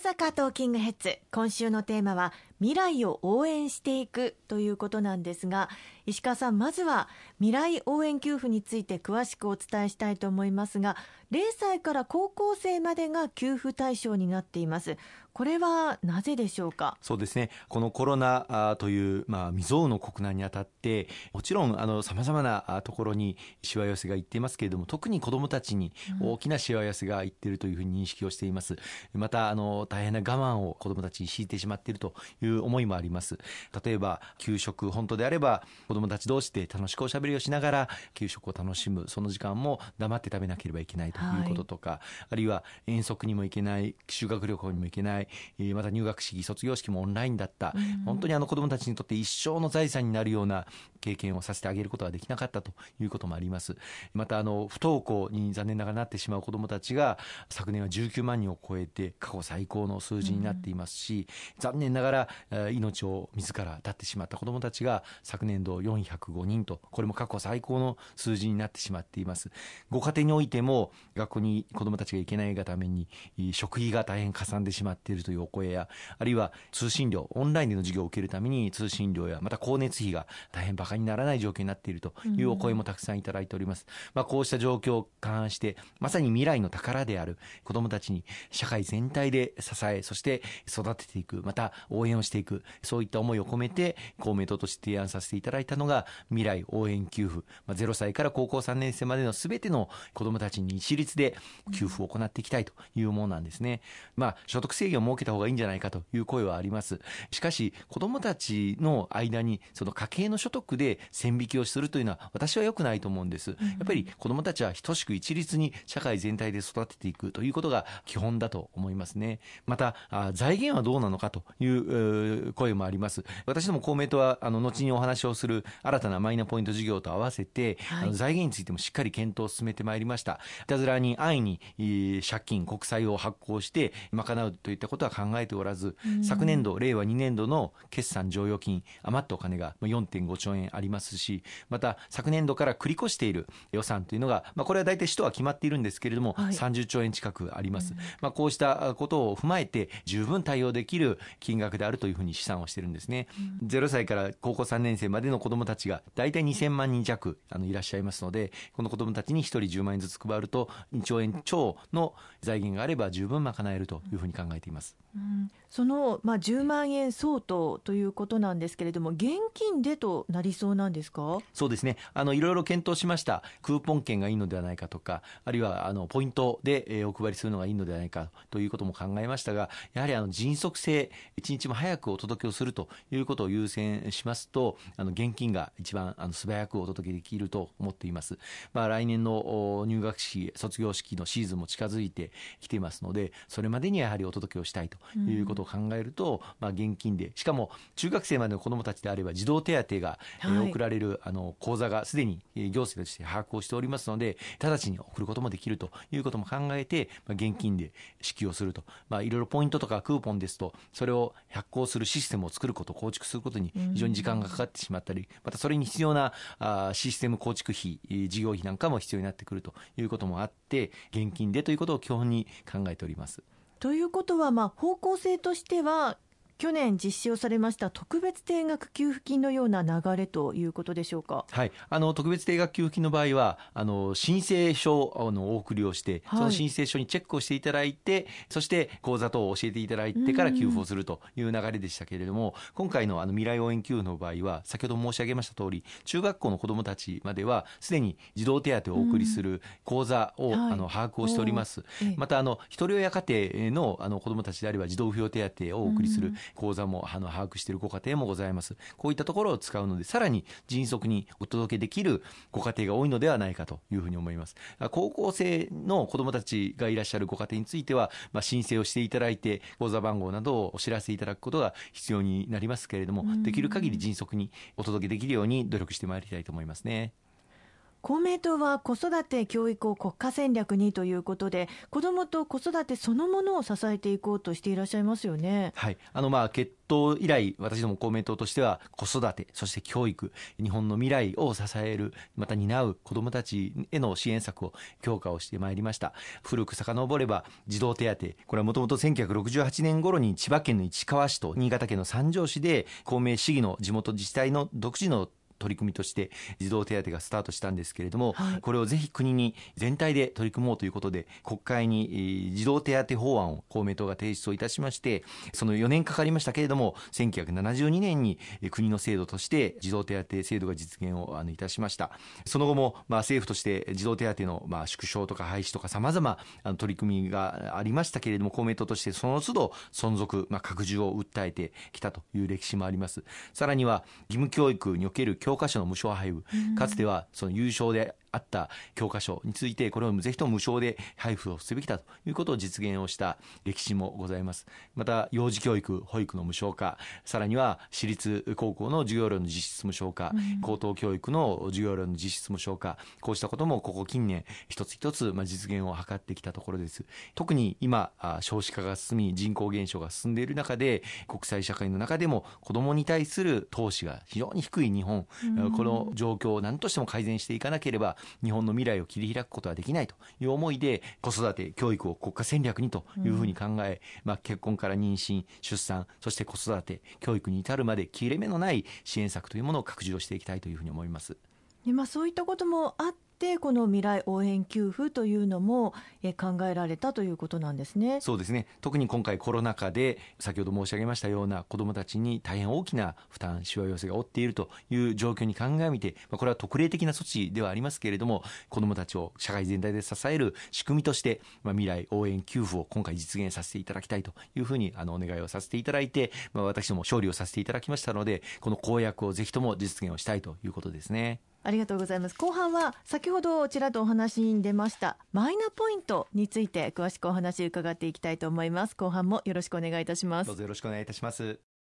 坂トーキングヘッズ。今週のテーマは未来を応援していくということなんですが石川さんまずは未来応援給付について詳しくお伝えしたいと思いますが0歳から高校生までが給付対象になっています。これはなぜでしょうか？そうですね。このコロナという、まあ、未曾有の国難にあたってもちろんさまざまなところにしわ寄せがいっていますけれども特に子どもたちに大きなしわ寄せがいっているというふうに認識をしています、うん、またあの大変な我慢を子どもたちに強いてしまっているという思いもあります。例えば給食本当であれば子どもたち同士で楽しくおしゃべりをしながら給食を楽しむその時間も黙って食べなければいけないということとか、はい、あるいは遠足にも行けない修学旅行にも行けないまた入学式卒業式もオンラインだった、うん、本当にあの子どもたちにとって一生の財産になるような経験をさせてあげることができなかったということもあります。またあの不登校に残念ながらなってしまう子どもたちが昨年は19万人を超えて過去最高の数字になっていますし、うん、残念ながら命を自ら絶ってしまった子どもたちが昨年度405人とこれも過去最高の数字になってしまっています。ご家庭においても学校に子どもたちが行けないがために食費が大変かさんでしまっているというお声やあるいは通信料オンラインでの授業を受けるために通信料やまた光熱費が大変バカにならない状況になっているというお声もたくさんいただいております、まあ、こうした状況を勘案してまさに未来の宝である子どもたちに社会全体で支えそして育てていくまた応援をしていくそういった思いを込めて公明党として提案させていただいたのが未来応援給付、まあ、0歳から高校3年生までのすべての子どもたちに一律で給付を行っていきたいというものなんですね。まあ、所得制限を設けた方がいいんじゃないかという声はあります。しかし、子どもたちの間にその家計の所得で線引きをするというのは私は良くないと思うんです。やっぱり子どもたちは等しく一律に社会全体で育てていくということが基本だと思いますね。また、財源はどうなのかという声もあります。私ども公明党はあの後にお話をする新たなマイナポイント事業と合わせて、はい、あの財源についてもしっかり検討を進めてまいりました。いたずらに安易に借金、国債を発行して賄うといったことは考えておらず、昨年度、令和2年度の決算剰余金、余ったお金が4.5兆円ありますし、また昨年度から繰り越している予算というのが、まあ、これは大体使途は決まっているんですけれども、はい、30兆円近くあります。まあ、こうしたことを踏まえて、十分対応できる金額であるというふうに試算をしてるんですね。0歳から高校3年生までの子どもたちが大体2000万人弱あのいらっしゃいますので、この子どもたちに1人10万円ずつ配ると、2兆円超の財源があれば十分賄えるというふうに考えています。うん、その、まあ、10万円相当ということなんですけれども、現金でとなりそうなんですか？そうですね。あの、いろいろ検討しました、クーポン券がいいのではないかとか、あるいはあのポイントで、えー、お配りするのがいいのではないかということも考えましたが、やはりあの迅速性、一日も早くお届けをするということを優先しますと、あの現金が一番あの素早くお届けできると思っています。まあ、来年の入学式、卒業式のシーズンも近づいてきていますので、それまでにやはりお届けをしたいということを考えると、まあ、現金でしかも中学生までの子どもたちであれば児童手当が、えー、送られるあの口座がすでに行政として把握をしておりますので直ちに送ることもできるということも考えて、まあ、現金で支給をすると、まあ、いろいろポイントとかクーポンですとそれを発行するシステムを作ること構築することに非常に時間がかかってしまったりまたそれに必要なあシステム構築費事業費なんかも必要になってくるということもあって現金でということを基本に考えております。ということは、まあ、方向性としては去年実施をされました特別定額給付金のような流れということでしょうか？はい、あの特別定額給付金の場合は、あの申請書のお送りをして、はい、その申請書にチェックをしていただいて、そして口座等を教えていただいてから給付をするという流れでしたけれども、今回のあの未来応援給付の場合は、先ほど申し上げました通り、中学校の子どもたちまではすでに児童手当をお送りする口座を、あの把握をしております。またあの一人親家庭のあの子どもたちであれば児童扶養手当をお送りする口座もあの把握しているご家庭もございます。こういったところを使うので、さらに迅速にお届けできるご家庭が多いのではないかというふうに思います。高校生の子どもたちがいらっしゃるご家庭については、まあ、申請をしていただいて、口座番号などをお知らせいただくことが必要になりますけれども、できる限り迅速にお届けできるように努力してまいりたいと思いますね。公明党は子育て教育を国家戦略にということで子どもと子育てそのものを支えていこうとしていらっしゃいますよね。はい、あのまあ決闘以来私ども公明党としては子育てそして教育日本の未来を支えるまた担う子どもたちへの支援策を強化をしてまいりました古く遡れば児童手当これはもともと1968年頃に千葉県の市川市と新潟県の三条市で公明市議の地元自治体の独自の取り組みとして児童手当がスタートしたんですけれども、はい、これをぜひ国に全体で取り組もうということで国会に児童手当法案を公明党が提出をいたしましてその4年かかりましたけれども1972年に国の制度として児童手当制度が実現をあのいたしました。その後もまあ政府として児童手当のまあ縮小とか廃止とかさまざま取り組みがありましたけれども公明党としてその都度存続、まあ、拡充を訴えてきたという歴史もあります。さらには義務教育における教教科書の無償配布、かつてはその優勝であった教科書についてこれをぜひとも無償で配布をすべきだということを実現をした歴史もございますまた幼児教育保育の無償化さらには私立高校の授業料の実質無償化、うん、高等教育の授業料の実質無償化こうしたこともここ近年一つ一つまあ実現を図ってきたところです特に今少子化が進み人口減少が進んでいる中で国際社会の中でも子どもに対する投資が非常に低い日本、うん、この状況を何としても改善していかなければ日本の未来を切り開くことはできないという思いで子育て教育を国家戦略にというふうに考え、うん、まあ、結婚から妊娠出産そして子育て教育に至るまで切れ目のない支援策というものを拡充していきたいというふうに思います。まあ、そういったこともあってこの未来応援給付というのも考えられたということなんですね。そうですね特に今回コロナ禍で先ほど申し上げましたような子どもたちに大変大きな負担しわ寄せが負っているという状況に鑑みてこれは特例的な措置ではありますけれども子どもたちを社会全体で支える仕組みとしてま未来応援給付を今回実現させていただきたいというふうにあのお願いをさせていただいて、まあ、私ども勝利をさせていただきましたのでこの公約をぜひとも実現をしたいということですね。ありがとうございます。後半は先ほどちらっとお話に出ましたマイナポイントについて詳しくお話伺っていきたいと思います。後半もよろしくお願いいたします。どうぞよろしくお願いいたします。